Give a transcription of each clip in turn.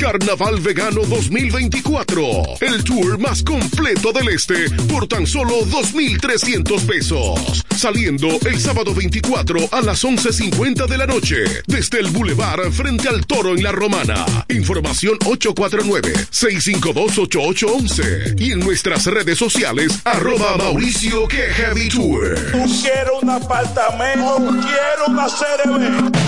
Carnaval Vegano 2024. El tour más completo del este por tan solo 2.300 pesos. Saliendo el sábado 24 a las 11.50 de la noche. Desde el Boulevard frente al Toro en La Romana. Información 849-652-8811. Y en nuestras redes sociales, arroba Mauricio que Heavy Tour. Quiero un apartamento, quiero una CRB.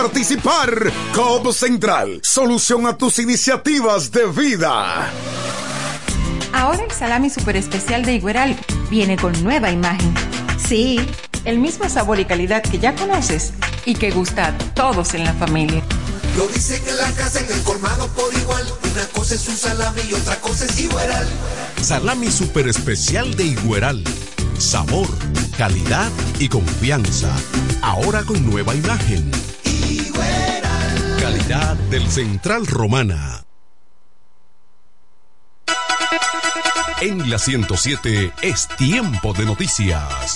participar. Cobb Central, solución a tus iniciativas de vida. Ahora el salami super especial de Igueral viene con nueva imagen. Sí, el mismo sabor y calidad que ya conoces y que gusta a todos en la familia. Lo dicen en la casa, en el colmado por igual. Una cosa es un salami y otra cosa es Igueral. Salami super especial de Igueral. Sabor, calidad y confianza. Ahora con nueva imagen. Del Central Romana. En la 107 es tiempo de noticias.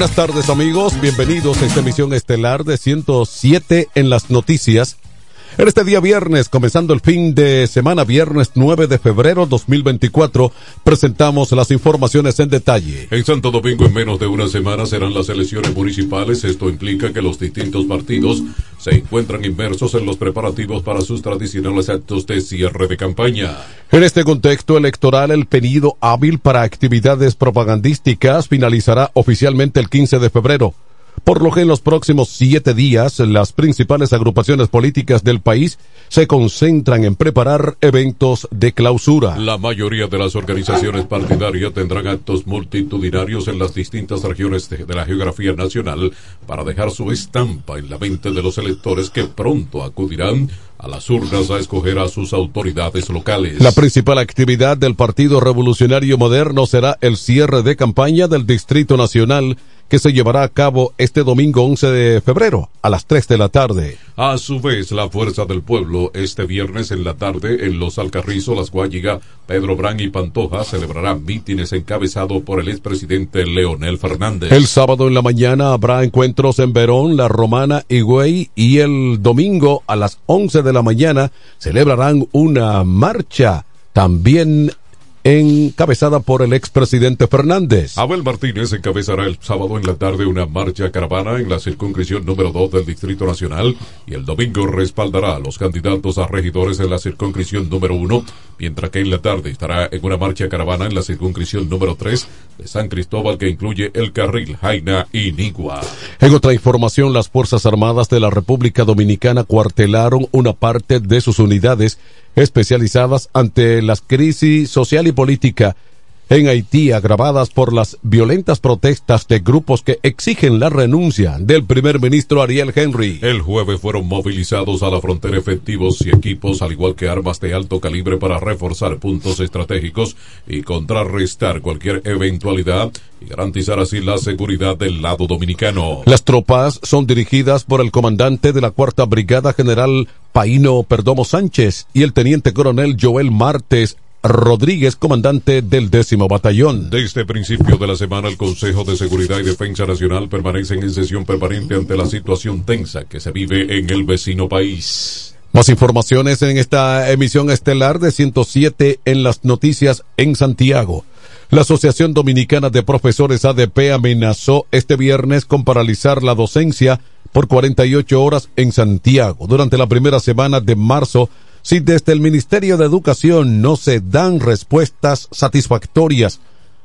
Buenas tardes amigos, bienvenidos a esta emisión estelar de 107 en las noticias. En este día viernes, comenzando el fin de semana, viernes 9 de febrero 2024, presentamos las informaciones en detalle. En Santo Domingo, en menos de una semana serán las elecciones municipales. Esto implica que los distintos partidos se encuentran inmersos en los preparativos para sus tradicionales actos de cierre de campaña. En este contexto electoral, el pedido hábil para actividades propagandísticas finalizará oficialmente el 15 de febrero por lo que en los próximos siete días las principales agrupaciones políticas del país se concentran en preparar eventos de clausura. La mayoría de las organizaciones partidarias tendrán actos multitudinarios en las distintas regiones de, la geografía nacional para dejar su estampa en la mente de los electores que pronto acudirán a las urnas a escoger a sus autoridades locales. La principal actividad del Partido Revolucionario Moderno será el cierre de campaña del Distrito Nacional que se llevará a cabo este domingo 11 de febrero a las 3 de la tarde. A su vez, la Fuerza del Pueblo este viernes en la tarde en Los Alcarrizos, Las Guayiga, Pedro Brán y Pantoja celebrarán mítines encabezados por el expresidente Leonel Fernández. El sábado en la mañana habrá encuentros en Verón, La Romana y Güey y el domingo a las 11 de la mañana celebrarán una marcha también encabezada por el expresidente Fernández. Abel Martínez encabezará el sábado en la tarde una marcha caravana en la circunscripción número 2 del Distrito Nacional y el domingo respaldará a los candidatos a regidores en la circunscripción número 1, mientras que en la tarde estará en una marcha caravana en la circunscripción número 3 de San Cristóbal que incluye el carril Jaina y Nigua. En otra información, las Fuerzas Armadas de la República Dominicana cuartelaron una parte de sus unidades especializadas ante las crisis social y política en Haití agravadas por las violentas protestas de grupos que exigen la renuncia del primer ministro Ariel Henry. El jueves fueron movilizados a la frontera efectivos y equipos, al igual que armas de alto calibre para reforzar puntos estratégicos y contrarrestar cualquier eventualidad y garantizar así la seguridad del lado dominicano. Las tropas son dirigidas por el comandante de la Cuarta Brigada General Paino Perdomo Sánchez y el teniente coronel Joel Martes Rodríguez, comandante del décimo batallón. Desde principio de la semana, el Consejo de Seguridad y Defensa Nacional permanecen en sesión permanente ante la situación tensa que se vive en el vecino país. Más informaciones en esta emisión estelar de 107 en las noticias en Santiago. La Asociación Dominicana de Profesores ADP amenazó este viernes con paralizar la docencia por 48 horas en Santiago durante la primera semana de marzo si desde el Ministerio de Educación no se dan respuestas satisfactorias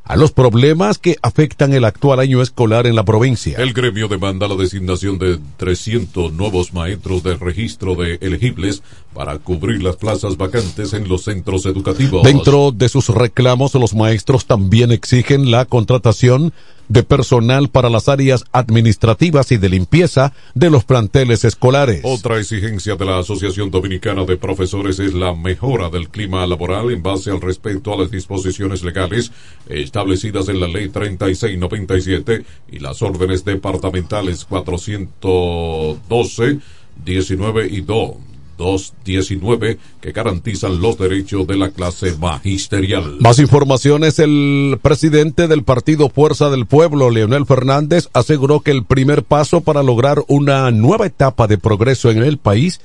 a los problemas que afectan el actual año escolar en la provincia. El gremio demanda la designación de 300 nuevos maestros de registro de elegibles para cubrir las plazas vacantes en los centros educativos. Dentro de sus reclamos, los maestros también exigen la contratación de personal para las áreas administrativas y de limpieza de los planteles escolares. Otra exigencia de la Asociación Dominicana de Profesores es la mejora del clima laboral en base al respeto a las disposiciones legales establecidas en la Ley 3697 y las órdenes departamentales 412, 19 y 2 219 que garantizan los derechos de la clase magisterial. Más informaciones, el presidente del partido Fuerza del Pueblo, Leonel Fernández, aseguró que el primer paso para lograr una nueva etapa de progreso en el país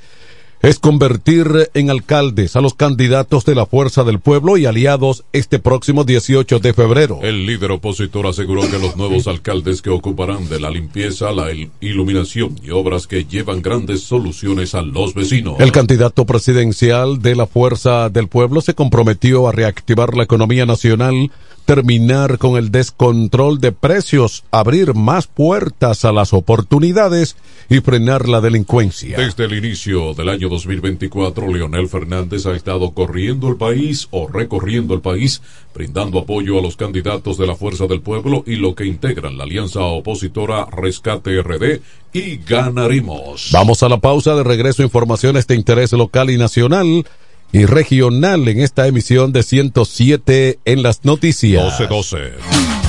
es convertir en alcaldes a los candidatos de la Fuerza del Pueblo y aliados este próximo 18 de febrero. El líder opositor aseguró que los nuevos alcaldes que ocuparán de la limpieza, la iluminación y obras que llevan grandes soluciones a los vecinos. El candidato presidencial de la Fuerza del Pueblo se comprometió a reactivar la economía nacional terminar con el descontrol de precios, abrir más puertas a las oportunidades y frenar la delincuencia. Desde el inicio del año 2024, Leonel Fernández ha estado corriendo el país o recorriendo el país, brindando apoyo a los candidatos de la Fuerza del Pueblo y lo que integran la alianza opositora Rescate RD y Ganaremos. Vamos a la pausa de regreso informaciones de interés local y nacional y regional en esta emisión de 107 en las noticias. 1212.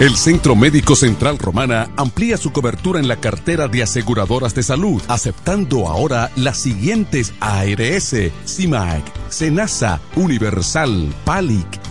El Centro Médico Central Romana amplía su cobertura en la cartera de aseguradoras de salud, aceptando ahora las siguientes ARS, CIMAC, SENASA, Universal, PALIC,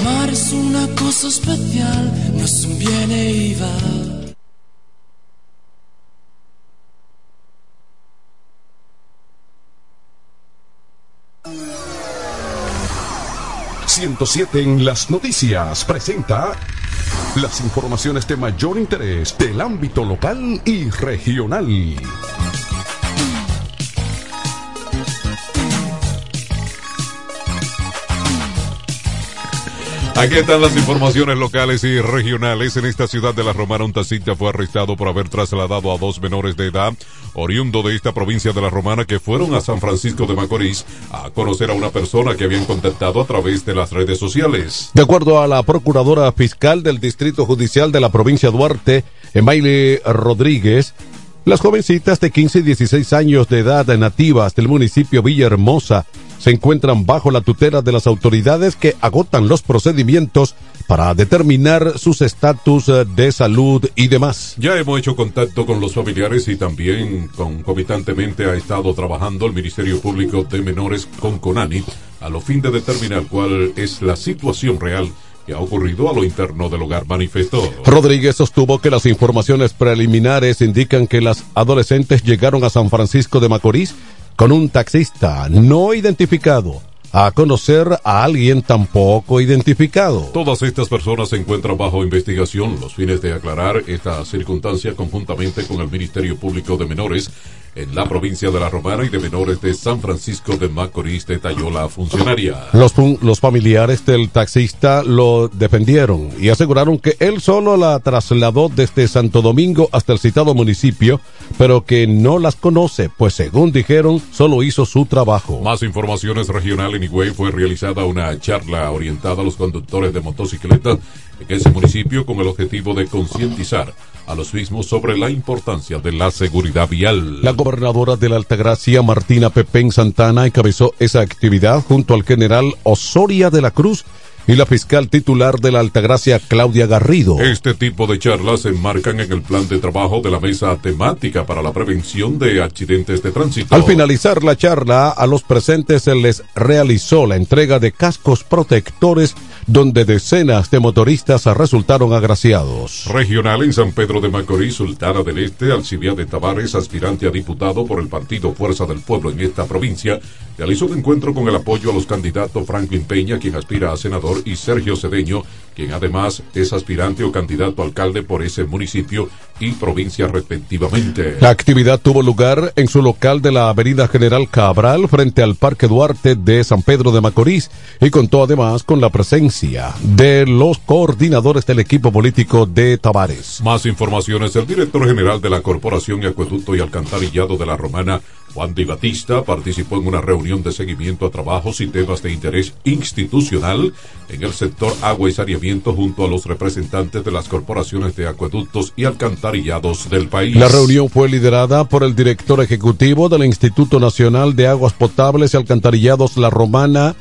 Amar es una cosa especial, no es un viene y va. 107 en las noticias presenta las informaciones de mayor interés del ámbito local y regional. Aquí están las informaciones locales y regionales. En esta ciudad de La Romana, un taxista fue arrestado por haber trasladado a dos menores de edad, oriundo de esta provincia de La Romana, que fueron a San Francisco de Macorís a conocer a una persona que habían contactado a través de las redes sociales. De acuerdo a la procuradora fiscal del Distrito Judicial de la provincia Duarte, Emaile Rodríguez, las jovencitas de 15 y 16 años de edad nativas del municipio Villahermosa se encuentran bajo la tutela de las autoridades que agotan los procedimientos para determinar sus estatus eh, de salud y demás. Ya hemos hecho contacto con los familiares y también concomitantemente ha estado trabajando el Ministerio Público de Menores con CONANI a lo fin de determinar cuál es la situación real que ha ocurrido a lo interno del hogar, manifestó. Rodríguez sostuvo que las informaciones preliminares indican que las adolescentes llegaron a San Francisco de Macorís con un taxista no identificado a conocer a alguien tampoco identificado. Todas estas personas se encuentran bajo investigación los fines de aclarar esta circunstancia conjuntamente con el Ministerio Público de Menores en la provincia de La Romana y de menores de San Francisco de Macorís, detalló la funcionaria. Los, los familiares del taxista lo defendieron y aseguraron que él solo la trasladó desde Santo Domingo hasta el citado municipio, pero que no las conoce, pues según dijeron, solo hizo su trabajo. Más informaciones regional en Higüey fue realizada una charla orientada a los conductores de motocicletas en ese municipio con el objetivo de concientizar a los mismos sobre la importancia de la seguridad vial. La gobernadora de la Altagracia, Martina Pepén Santana, encabezó esa actividad junto al general Osoria de la Cruz y la fiscal titular de la Altagracia, Claudia Garrido. Este tipo de charlas se enmarcan en el plan de trabajo de la mesa temática para la prevención de accidentes de tránsito. Al finalizar la charla, a los presentes se les realizó la entrega de cascos protectores donde decenas de motoristas resultaron agraciados. Regional en San Pedro de Macorís, Sultana del Este, Alcibiade Tavares, aspirante a diputado por el partido Fuerza del Pueblo en esta provincia, realizó un encuentro con el apoyo a los candidatos Franklin Peña, quien aspira a senador, y Sergio Cedeño, quien además es aspirante o candidato a alcalde por ese municipio y provincia respectivamente. La actividad tuvo lugar en su local de la Avenida General Cabral frente al Parque Duarte de San Pedro de Macorís y contó además con la presencia de los coordinadores del equipo político de Tavares. Más informaciones, el director general de la Corporación Acueducto y Alcantarillado de la Romana, Juan Di Batista, participó en una reunión de seguimiento a trabajos y temas de interés institucional en el sector agua y saneamiento junto a los representantes de las corporaciones de acueductos y alcantarillados del país. La reunión fue liderada por el director ejecutivo del Instituto Nacional de Aguas Potables y Alcantarillados La Romana,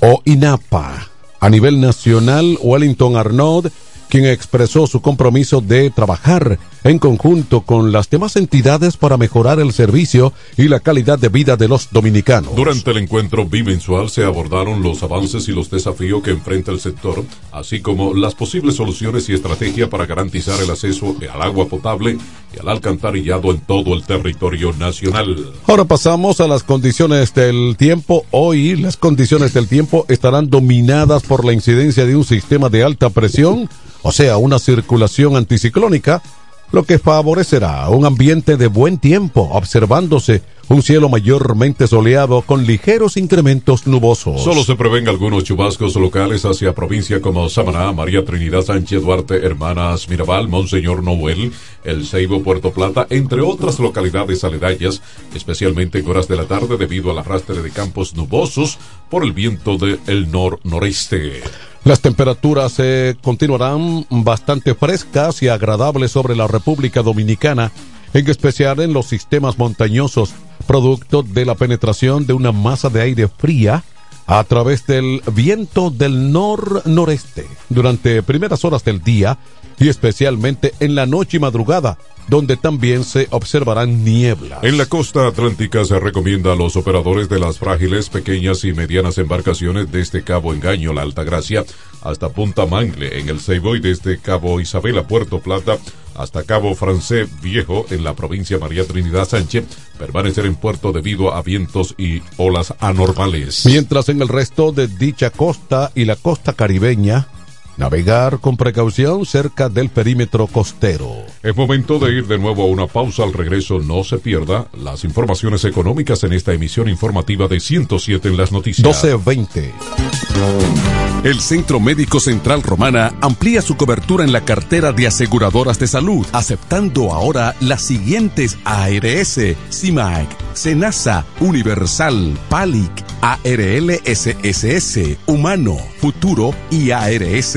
o INAPA. A nivel nacional, Wellington Arnaud quien expresó su compromiso de trabajar en conjunto con las demás entidades para mejorar el servicio y la calidad de vida de los dominicanos. Durante el encuentro bimensual se abordaron los avances y los desafíos que enfrenta el sector, así como las posibles soluciones y estrategias para garantizar el acceso al agua potable y al alcantarillado en todo el territorio nacional. Ahora pasamos a las condiciones del tiempo. Hoy las condiciones del tiempo estarán dominadas por la incidencia de un sistema de alta presión o sea, una circulación anticiclónica, lo que favorecerá un ambiente de buen tiempo, observándose un cielo mayormente soleado con ligeros incrementos nubosos. Solo se prevén algunos chubascos locales hacia provincia como Samaná, María Trinidad Sánchez Duarte, Hermanas Mirabal, Monseñor Noel, El Ceibo, Puerto Plata, entre otras localidades aledañas, especialmente en horas de la tarde debido al arrastre de campos nubosos por el viento del nor-noreste. Las temperaturas se continuarán bastante frescas y agradables sobre la República Dominicana, en especial en los sistemas montañosos, producto de la penetración de una masa de aire fría a través del viento del nor-noreste. Durante primeras horas del día y especialmente en la noche y madrugada, donde también se observarán nieblas. En la costa atlántica se recomienda a los operadores de las frágiles, pequeñas y medianas embarcaciones desde Cabo Engaño, la Altagracia, hasta Punta Mangle en el Ceibo y desde Cabo Isabel a Puerto Plata hasta Cabo Francés Viejo en la provincia María Trinidad Sánchez permanecer en puerto debido a vientos y olas anormales. Mientras en el resto de dicha costa y la costa caribeña Navegar con precaución cerca del perímetro costero. Es momento de ir de nuevo a una pausa. Al regreso no se pierda las informaciones económicas en esta emisión informativa de 107 en las noticias. 1220. El Centro Médico Central Romana amplía su cobertura en la cartera de aseguradoras de salud, aceptando ahora las siguientes ARS, CIMAC, SENASA, Universal, PALIC, ARLSSS, Humano, Futuro y ARS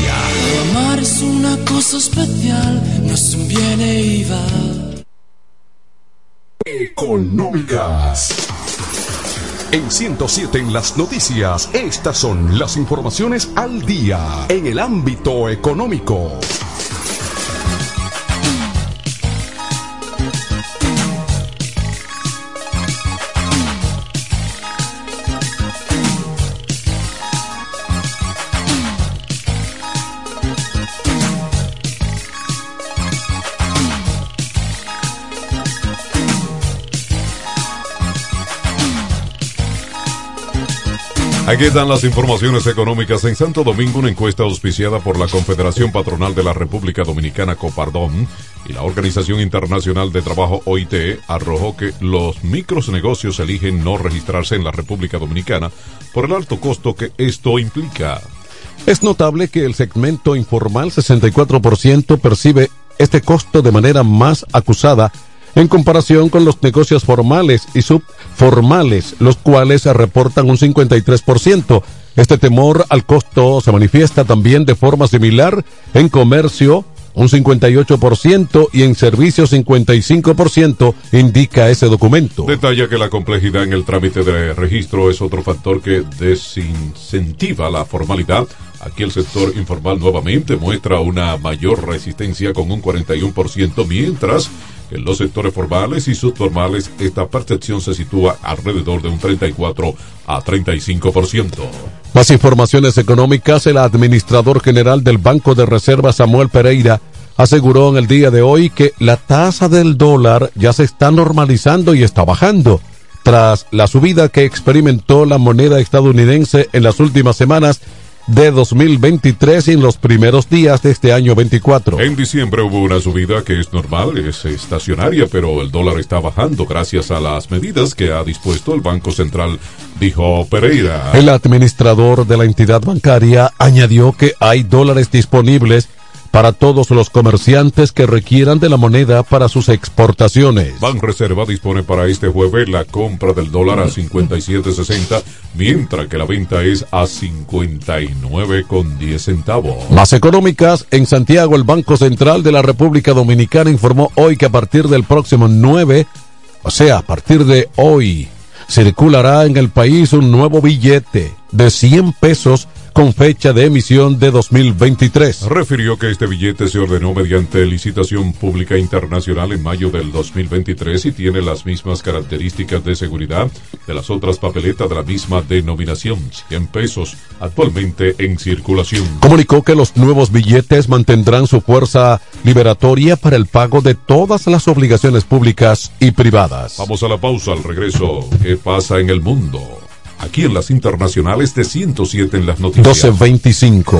Amar es una cosa especial, no es un bien e iba. Económicas. En 107 en las noticias, estas son las informaciones al día en el ámbito económico. Aquí están las informaciones económicas. En Santo Domingo, una encuesta auspiciada por la Confederación Patronal de la República Dominicana, Copardón, y la Organización Internacional de Trabajo, OIT, arrojó que los micros negocios eligen no registrarse en la República Dominicana por el alto costo que esto implica. Es notable que el segmento informal 64% percibe este costo de manera más acusada en comparación con los negocios formales y subformales, los cuales reportan un 53%. Este temor al costo se manifiesta también de forma similar en comercio, un 58% y en servicios 55% indica ese documento. Detalla que la complejidad en el trámite de registro es otro factor que desincentiva la formalidad. Aquí el sector informal nuevamente muestra una mayor resistencia con un 41%, mientras en los sectores formales y subformales esta percepción se sitúa alrededor de un 34 a 35%. Más informaciones económicas, el administrador general del Banco de Reserva Samuel Pereira aseguró en el día de hoy que la tasa del dólar ya se está normalizando y está bajando. Tras la subida que experimentó la moneda estadounidense en las últimas semanas, de 2023 y en los primeros días de este año 24. En diciembre hubo una subida que es normal, es estacionaria, pero el dólar está bajando gracias a las medidas que ha dispuesto el Banco Central, dijo Pereira. El administrador de la entidad bancaria añadió que hay dólares disponibles para todos los comerciantes que requieran de la moneda para sus exportaciones. Reserva dispone para este jueves la compra del dólar a 57.60, mientras que la venta es a 59.10 centavos. Más económicas, en Santiago el Banco Central de la República Dominicana informó hoy que a partir del próximo 9, o sea, a partir de hoy, circulará en el país un nuevo billete de 100 pesos con fecha de emisión de 2023. Refirió que este billete se ordenó mediante licitación pública internacional en mayo del 2023 y tiene las mismas características de seguridad de las otras papeletas de la misma denominación, 100 pesos, actualmente en circulación. Comunicó que los nuevos billetes mantendrán su fuerza liberatoria para el pago de todas las obligaciones públicas y privadas. Vamos a la pausa al regreso. ¿Qué pasa en el mundo? Aquí en las internacionales de 107 en las noticias. 1225.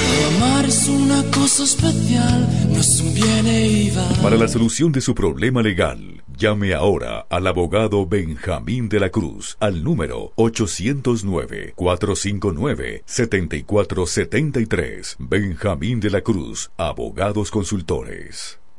Amar es una cosa especial, no es un bien e iba. Para la solución de su problema legal, Llame ahora al abogado Benjamín de la Cruz al número 809-459-7473. Benjamín de la Cruz, abogados consultores.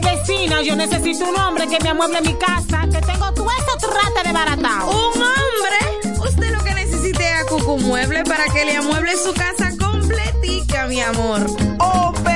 vecina, yo necesito un hombre que me amueble mi casa, que tengo todo esto trata de baratao. ¿Un hombre? Usted lo que necesite es a Cucu Mueble para que le amueble su casa completica, mi amor. Oh, pero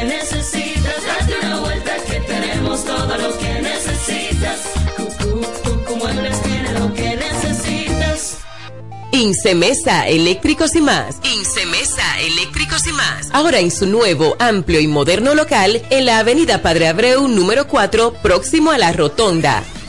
tenemos todo lo que necesitas. Tiene lo que necesitas. Incemesa Eléctricos y más. Incemesa Eléctricos y más. Ahora en su nuevo, amplio y moderno local en la Avenida Padre Abreu número 4, próximo a la Rotonda.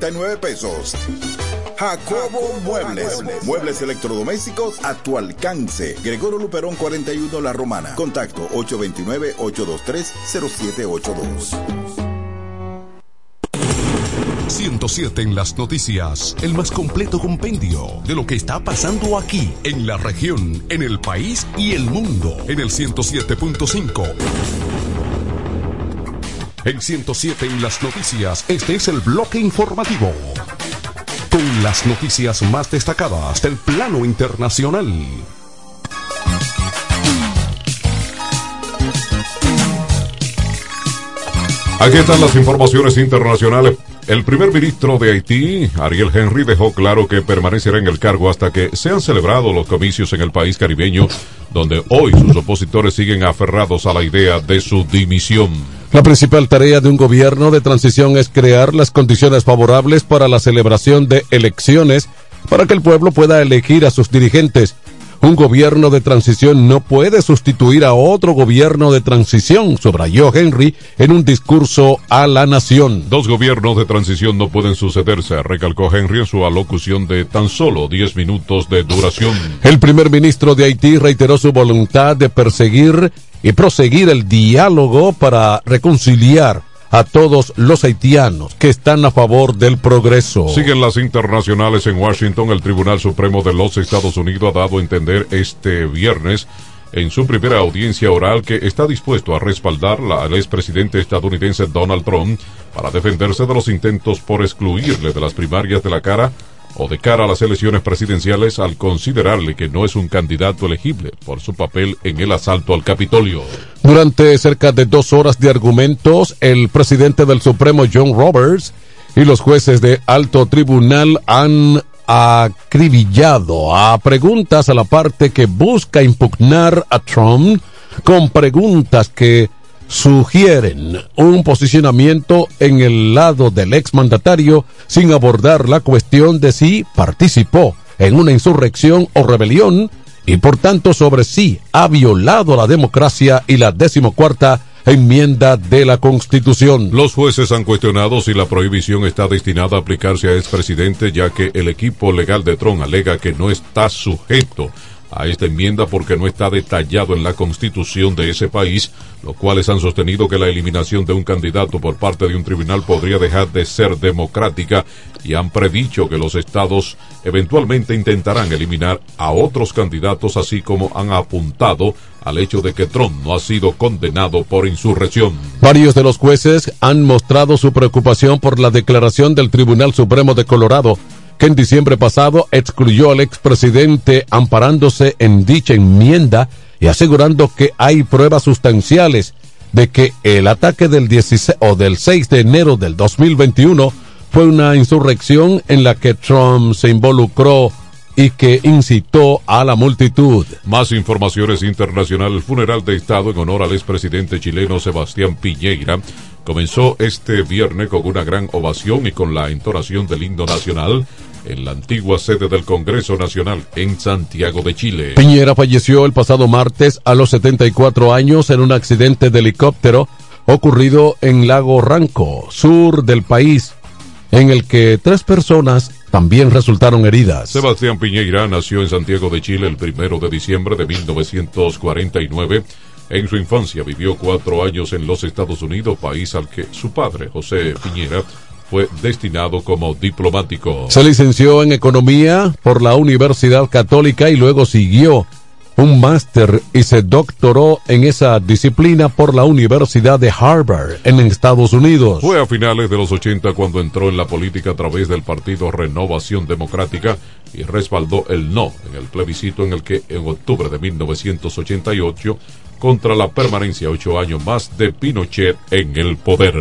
12,339 pesos. Jacobo Muebles. Muebles electrodomésticos a tu alcance. Gregorio Luperón 41 La Romana. Contacto 829-823-0782. 107 en las noticias, el más completo compendio de lo que está pasando aquí, en la región, en el país y el mundo, en el 107.5. En 107 en las noticias, este es el bloque informativo. Con las noticias más destacadas del plano internacional. Aquí están las informaciones internacionales. El primer ministro de Haití, Ariel Henry, dejó claro que permanecerá en el cargo hasta que sean celebrados los comicios en el país caribeño, donde hoy sus opositores siguen aferrados a la idea de su dimisión. La principal tarea de un gobierno de transición es crear las condiciones favorables para la celebración de elecciones para que el pueblo pueda elegir a sus dirigentes. Un gobierno de transición no puede sustituir a otro gobierno de transición, subrayó Henry en un discurso a la nación. Dos gobiernos de transición no pueden sucederse, recalcó Henry en su alocución de tan solo 10 minutos de duración. El primer ministro de Haití reiteró su voluntad de perseguir y proseguir el diálogo para reconciliar a todos los haitianos que están a favor del progreso. Siguen las internacionales en Washington. El Tribunal Supremo de los Estados Unidos ha dado a entender este viernes en su primera audiencia oral que está dispuesto a respaldar al expresidente estadounidense Donald Trump para defenderse de los intentos por excluirle de las primarias de la cara o de cara a las elecciones presidenciales al considerarle que no es un candidato elegible por su papel en el asalto al Capitolio. Durante cerca de dos horas de argumentos, el presidente del Supremo John Roberts y los jueces de alto tribunal han acribillado a preguntas a la parte que busca impugnar a Trump con preguntas que sugieren un posicionamiento en el lado del exmandatario sin abordar la cuestión de si participó en una insurrección o rebelión y por tanto sobre si ha violado la democracia y la decimocuarta enmienda de la Constitución. Los jueces han cuestionado si la prohibición está destinada a aplicarse a expresidente ya que el equipo legal de Trump alega que no está sujeto a esta enmienda porque no está detallado en la constitución de ese país, los cuales han sostenido que la eliminación de un candidato por parte de un tribunal podría dejar de ser democrática y han predicho que los estados eventualmente intentarán eliminar a otros candidatos así como han apuntado al hecho de que Trump no ha sido condenado por insurrección. Varios de los jueces han mostrado su preocupación por la declaración del Tribunal Supremo de Colorado que en diciembre pasado excluyó al expresidente amparándose en dicha enmienda y asegurando que hay pruebas sustanciales de que el ataque del 16 o del 6 de enero del 2021 fue una insurrección en la que Trump se involucró y que incitó a la multitud. Más informaciones internacionales. El funeral de Estado en honor al expresidente chileno Sebastián Piñeira comenzó este viernes con una gran ovación y con la entonación del himno nacional en la antigua sede del Congreso Nacional en Santiago de Chile. Piñera falleció el pasado martes a los 74 años en un accidente de helicóptero ocurrido en Lago Ranco, sur del país, en el que tres personas también resultaron heridas. Sebastián Piñeira nació en Santiago de Chile el primero de diciembre de 1949. En su infancia vivió cuatro años en los Estados Unidos, país al que su padre, José Piñera, fue destinado como diplomático. Se licenció en Economía por la Universidad Católica y luego siguió un máster y se doctoró en esa disciplina por la Universidad de Harvard en Estados Unidos. Fue a finales de los 80 cuando entró en la política a través del partido Renovación Democrática y respaldó el no en el plebiscito en el que en octubre de 1988 contra la permanencia ocho años más de Pinochet en el poder.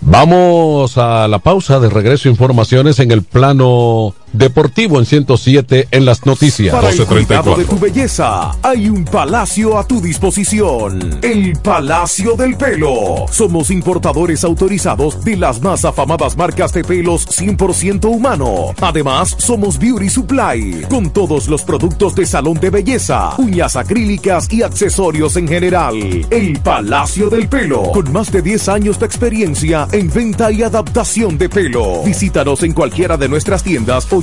Vamos a la pausa de regreso informaciones en el plano deportivo en 107 en las noticias. Para el cuidado de tu belleza, hay un palacio a tu disposición. El Palacio del Pelo. Somos importadores autorizados de las más afamadas marcas de pelos 100% humano. Además, somos Beauty Supply, con todos los productos de salón de belleza, uñas acrílicas y accesorios en general. El Palacio del Pelo, con más de 10 años de experiencia en venta y adaptación de pelo. Visítanos en cualquiera de nuestras tiendas o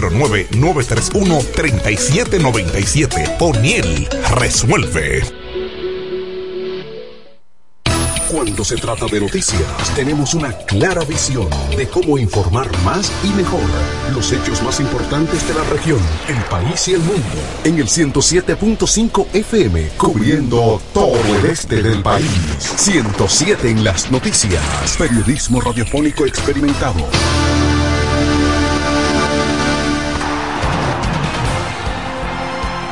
809-931-3797. O'Neill resuelve. Cuando se trata de noticias, tenemos una clara visión de cómo informar más y mejor. Los hechos más importantes de la región, el país y el mundo. En el 107.5 FM, cubriendo todo el este del país. 107 en las noticias. Periodismo radiofónico experimentado.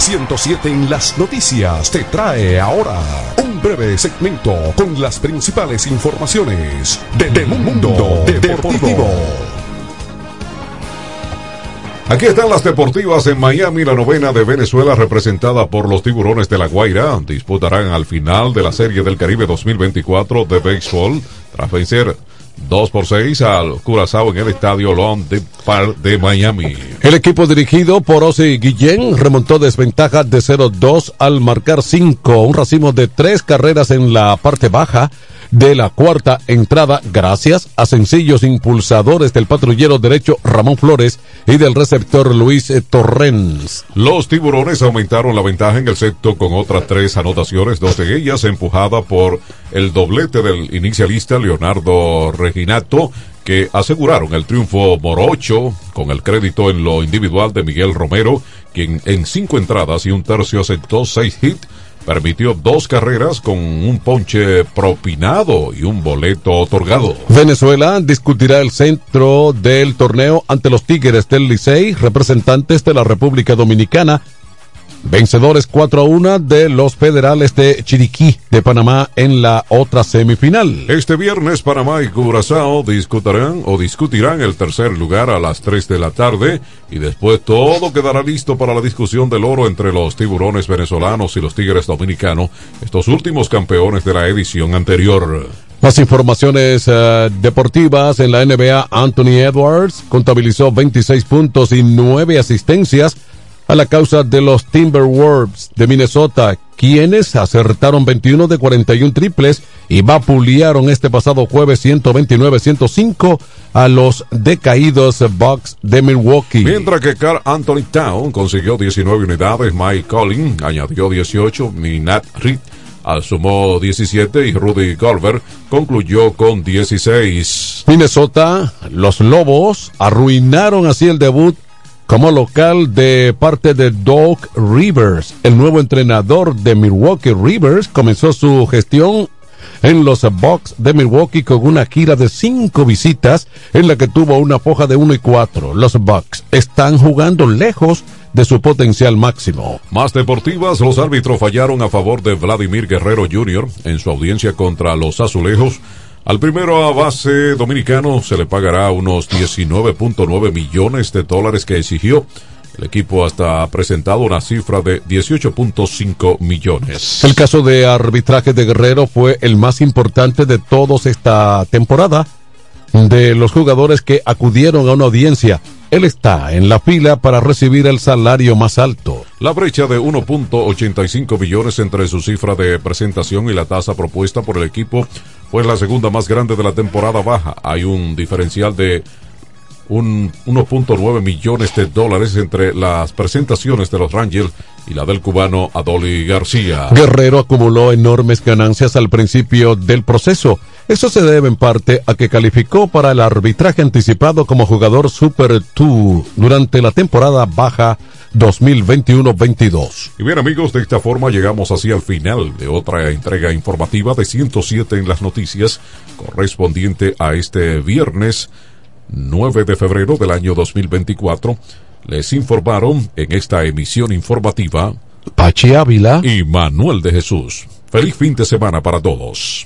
107 en las noticias te trae ahora un breve segmento con las principales informaciones del mundo deportivo. Aquí están las deportivas en Miami, la novena de Venezuela representada por los tiburones de La Guaira. Disputarán al final de la Serie del Caribe 2024 de béisbol tras vencer 2 por 6 al Curazao en el estadio Long de Park de Miami. El equipo dirigido por Ozzy Guillén remontó desventaja de 0-2 al marcar 5, un racimo de tres carreras en la parte baja de la cuarta entrada gracias a sencillos impulsadores del patrullero derecho Ramón Flores y del receptor Luis Torrens. Los tiburones aumentaron la ventaja en el sexto con otras tres anotaciones, dos de ellas empujada por el doblete del inicialista Leonardo Reginato que aseguraron el triunfo morocho con el crédito en lo individual de Miguel Romero, quien en cinco entradas y un tercio aceptó seis hits permitió dos carreras con un ponche propinado y un boleto otorgado. Venezuela discutirá el centro del torneo ante los Tigres del Licey, representantes de la República Dominicana, Vencedores 4 a 1 de los federales de Chiriquí de Panamá en la otra semifinal. Este viernes Panamá y Curazao discutirán o discutirán el tercer lugar a las 3 de la tarde y después todo quedará listo para la discusión del oro entre los tiburones venezolanos y los tigres dominicanos, estos últimos campeones de la edición anterior. Más informaciones uh, deportivas en la NBA, Anthony Edwards contabilizó 26 puntos y 9 asistencias a la causa de los Timberwolves de Minnesota, quienes acertaron 21 de 41 triples y vapulearon este pasado jueves 129-105 a los decaídos Bucks de Milwaukee. Mientras que Carl Anthony Town consiguió 19 unidades, Mike Collins añadió 18, Minat Reed sumó 17 y Rudy Golver concluyó con 16. Minnesota, los Lobos arruinaron así el debut como local de parte de Doug Rivers. El nuevo entrenador de Milwaukee Rivers comenzó su gestión en los Bucks de Milwaukee con una gira de cinco visitas en la que tuvo una foja de 1 y 4. Los Bucks están jugando lejos de su potencial máximo. Más deportivas, los árbitros fallaron a favor de Vladimir Guerrero Jr. en su audiencia contra los azulejos. Al primero a base dominicano se le pagará unos 19.9 millones de dólares que exigió. El equipo hasta ha presentado una cifra de 18.5 millones. El caso de arbitraje de Guerrero fue el más importante de todos esta temporada. De los jugadores que acudieron a una audiencia, él está en la fila para recibir el salario más alto. La brecha de 1.85 billones entre su cifra de presentación y la tasa propuesta por el equipo fue la segunda más grande de la temporada baja. Hay un diferencial de un 1.9 millones de dólares entre las presentaciones de los Rangers y la del cubano Adoli García. Guerrero acumuló enormes ganancias al principio del proceso. Eso se debe en parte a que calificó para el arbitraje anticipado como jugador Super 2 durante la temporada baja 2021-22. Y bien amigos, de esta forma llegamos así al final de otra entrega informativa de 107 en las noticias correspondiente a este viernes 9 de febrero del año 2024. Les informaron en esta emisión informativa Pachi Ávila y Manuel de Jesús. Feliz fin de semana para todos.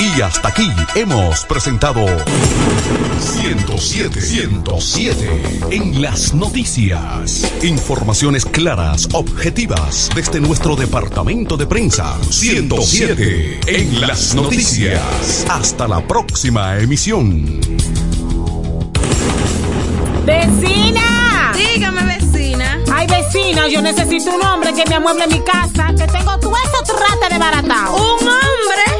Y hasta aquí hemos presentado 107, 107 en las noticias. Informaciones claras, objetivas desde nuestro departamento de prensa. 107 en las noticias. Hasta la próxima emisión. ¡Vecina! Dígame, vecina. Ay, vecina, yo necesito un hombre que me amueble mi casa, que tengo todo eso trate de baratao. ¿Un hombre?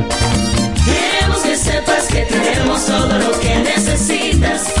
Sepas que tenemos todo lo que necesitas.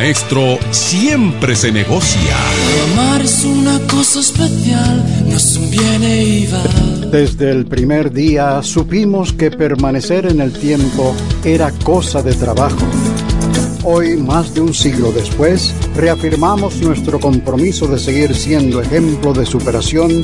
siempre se negocia. Amar es una cosa especial, no es un viene y va. Desde el primer día supimos que permanecer en el tiempo era cosa de trabajo. Hoy, más de un siglo después, reafirmamos nuestro compromiso de seguir siendo ejemplo de superación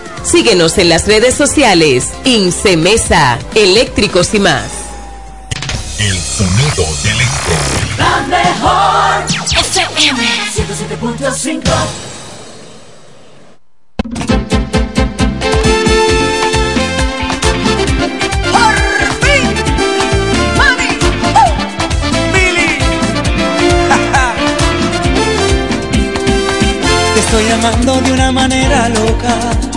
Síguenos en las redes sociales. Incemesa, eléctricos y más. El sonido del electro. La mejor FM 107.5 Te estoy amando de una manera loca.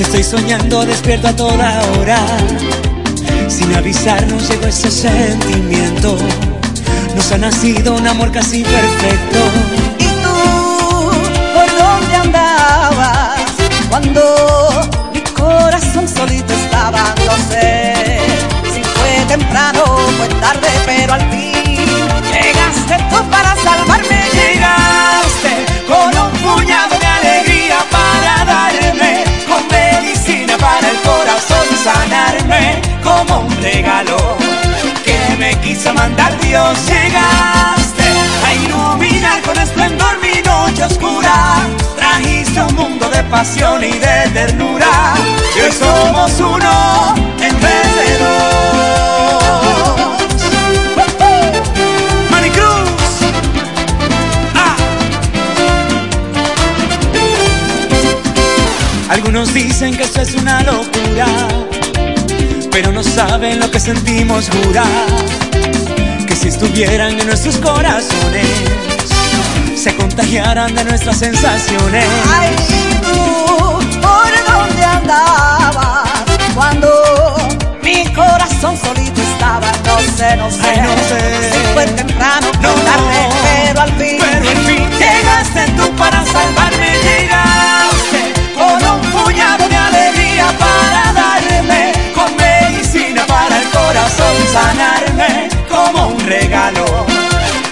Te estoy soñando despierto a toda hora. Sin avisarnos llegó ese sentimiento. Nos ha nacido un amor casi perfecto. ¿Y tú por dónde andabas cuando mi corazón solito estaba? No sé si fue temprano fue tarde, pero al fin llegaste tú para como un regalo que me quiso mandar Dios. Llegaste a iluminar con esplendor mi noche oscura, trajiste un mundo de pasión y de ternura, y hoy somos uno en vez de dos. Manicruz. Algunos dicen que esto es una locura, pero no saben lo que sentimos jurar. Que si estuvieran en nuestros corazones, se contagiaran de nuestras sensaciones. Ay, tú, ¿por dónde andabas? Cuando mi corazón solito estaba, no sé, no sé, Ay, no sé. si fue temprano, No, tarde, pero al fin, Pero al fin llegaste tú para salvarme, sanarme, como un regalo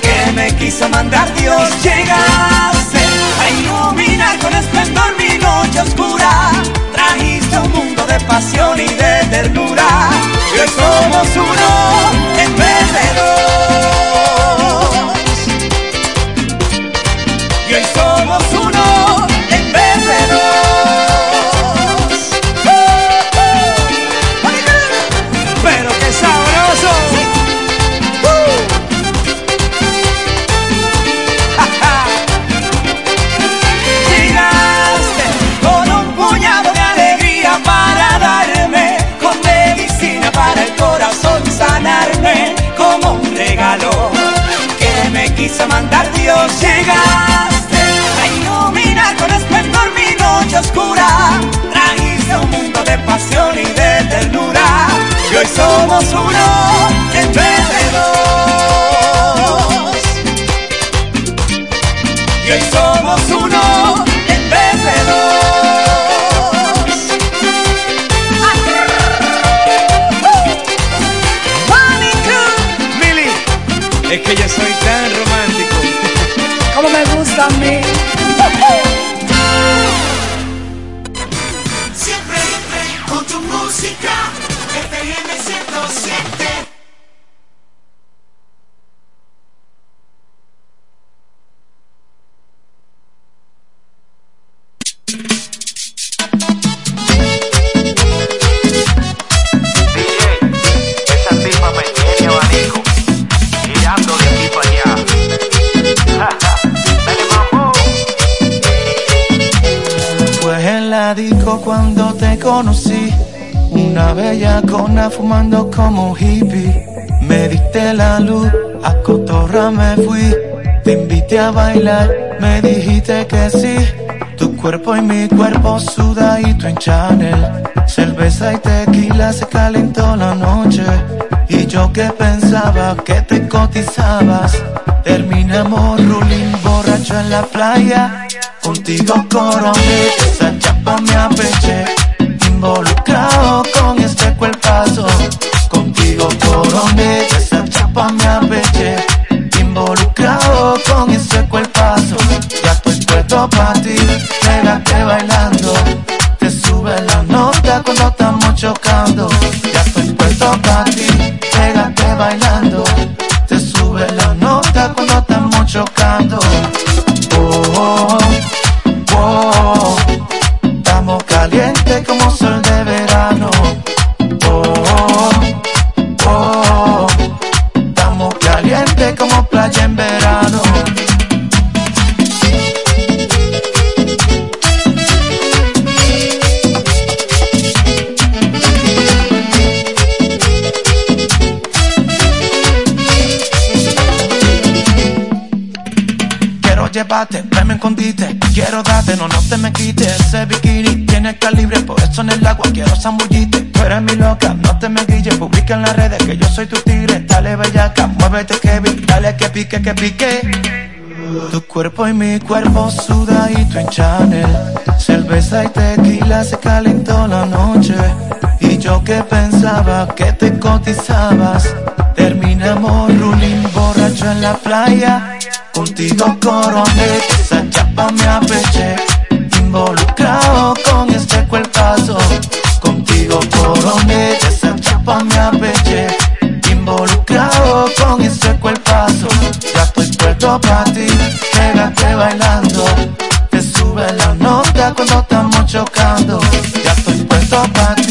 que me quiso mandar Dios. Llegaste a iluminar traguito en Chanel. Cerveza y tequila se calentó la noche. Y yo que pensaba que te cotizabas. Terminamos ruling borracho en la playa. Contigo coroné, esa chapa me apeché. Involucrado con este cuerpazo. Contigo coroné, esa chapa me apeché. Involucrado con este cuerpazo. Ya estoy puesto para ti, quédate bailando cuando estamos chocando. No, no te me quites Ese bikini tiene calibre, por eso en el agua quiero zambullite. Tú eres mi loca, no te me guilles Publica en las redes que yo soy tu tigre. Dale bellaca, muévete Kevin Dale que pique, que pique. Tu cuerpo y mi cuerpo sudadito en Chanel. Cerveza y tequila se calentó la noche. Y yo que pensaba que te cotizabas. Terminamos ruling borracho en la playa Contigo coroné, esa chapa me apeché Involucrado con este cuerpazo. Contigo coroné, esa chapa me apeché Involucrado con este cuerpazo. Ya estoy puesto para ti, pégate bailando. Te sube la nota cuando estamos chocando. Ya estoy puesto para ti,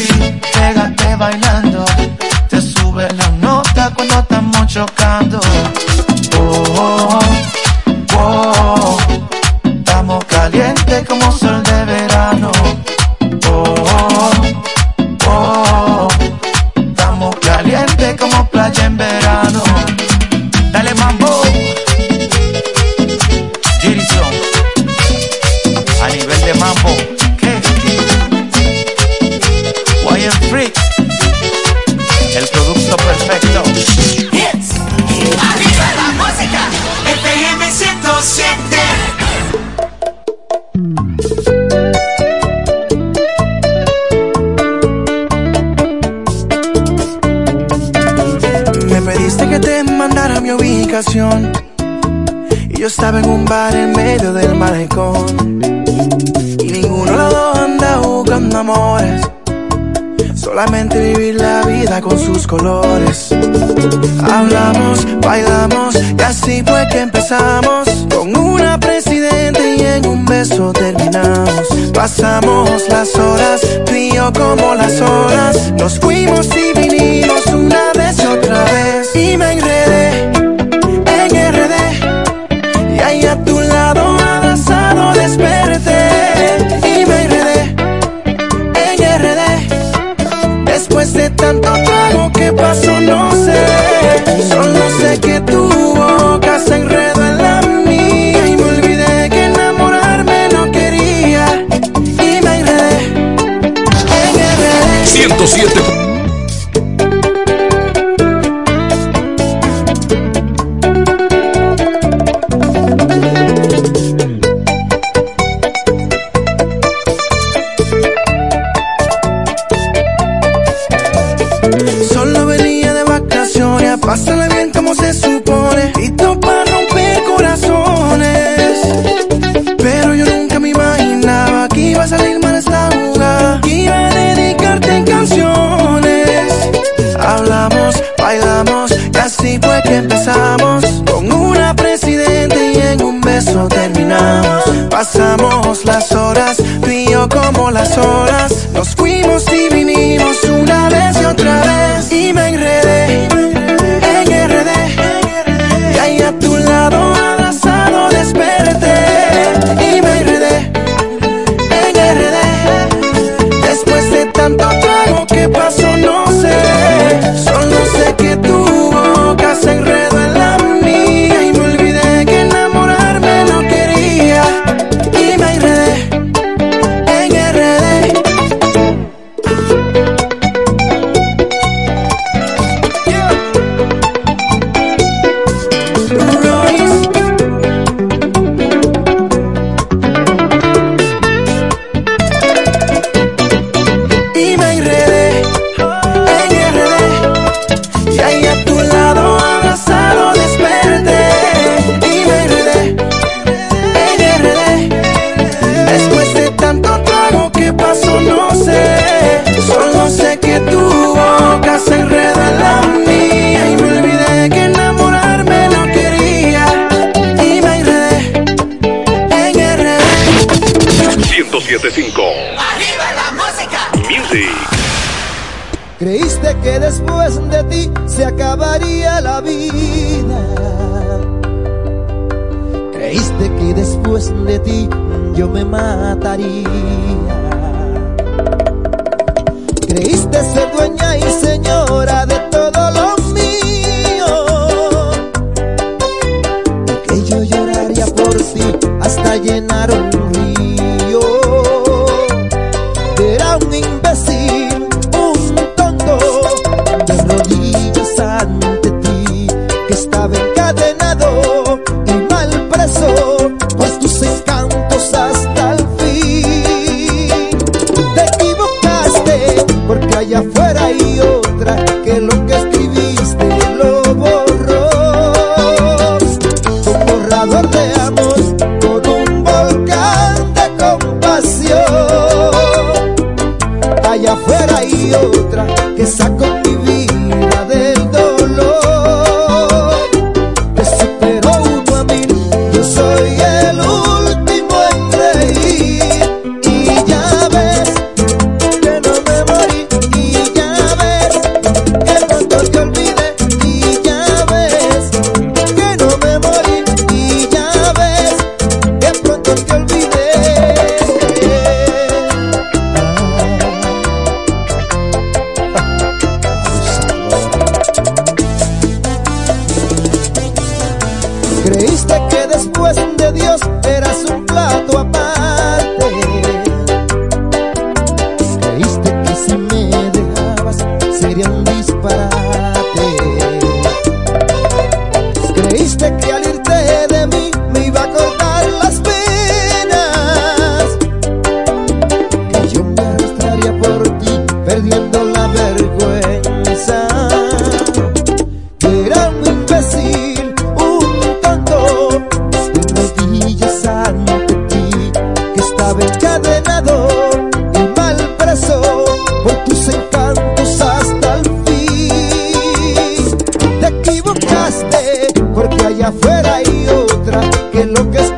fue vacaciones a pasarla bien como se supone y para romper corazones. Pero yo nunca me imaginaba que iba a salir mal esta jugada, que iba a dedicarte canciones. Hablamos, bailamos y así fue que empezamos con una presidente y en un beso terminamos. Pasamos las horas, tú como las horas. hay otra que lo que es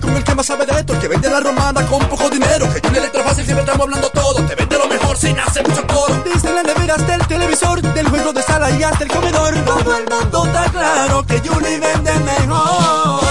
el que más sabe de esto, el que vende la romana con poco dinero. Que Julie Electrofácil siempre estamos hablando todo. Te vende lo mejor sin hacer mucho coro. Desde la nevera hasta el televisor, del juego de sala y hasta el comedor. Todo el mundo está claro que Julie vende mejor.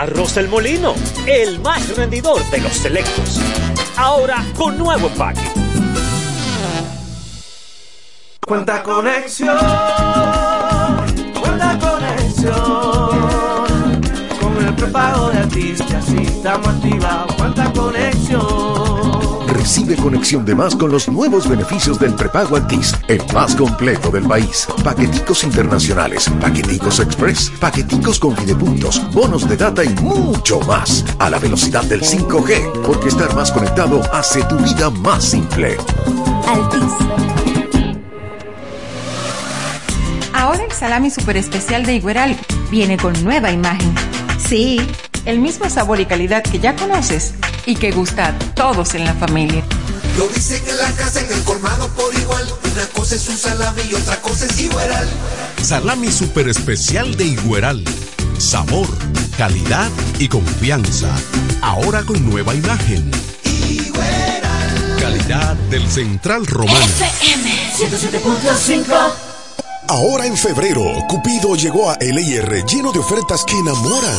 Arroz El Molino, el más rendidor de los selectos. Ahora con nuevo empaque. Cuenta conexión, cuenta conexión. Con el prepago de artista, así estamos activados. Cuenta conexión. Recibe conexión de más con los nuevos beneficios del prepago Altis, el más completo del país. Paqueticos internacionales, paqueticos express, paqueticos con videopuntos, bonos de data y mucho más. A la velocidad del 5G, porque estar más conectado hace tu vida más simple. Altis. Ahora el salami super especial de Igueral viene con nueva imagen. Sí, el mismo sabor y calidad que ya conoces y que gusta a todos en la familia. Lo dicen en la casa, en el colmado por igual. Una cosa es un salami y otra cosa es igual. Salami super especial de Igueral. Sabor, calidad y confianza. Ahora con nueva imagen. Calidad del Central Romano. FM 107.5 Ahora en febrero, Cupido llegó a LIR lleno de ofertas que enamoran.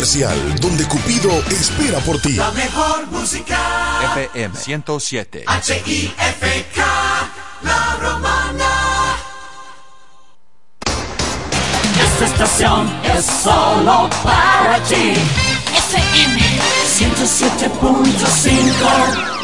Comercial, donde Cupido espera por ti. La mejor música. FM 107. H-I-F-K. La romana. Esta estación es solo para ti. FM 107.5.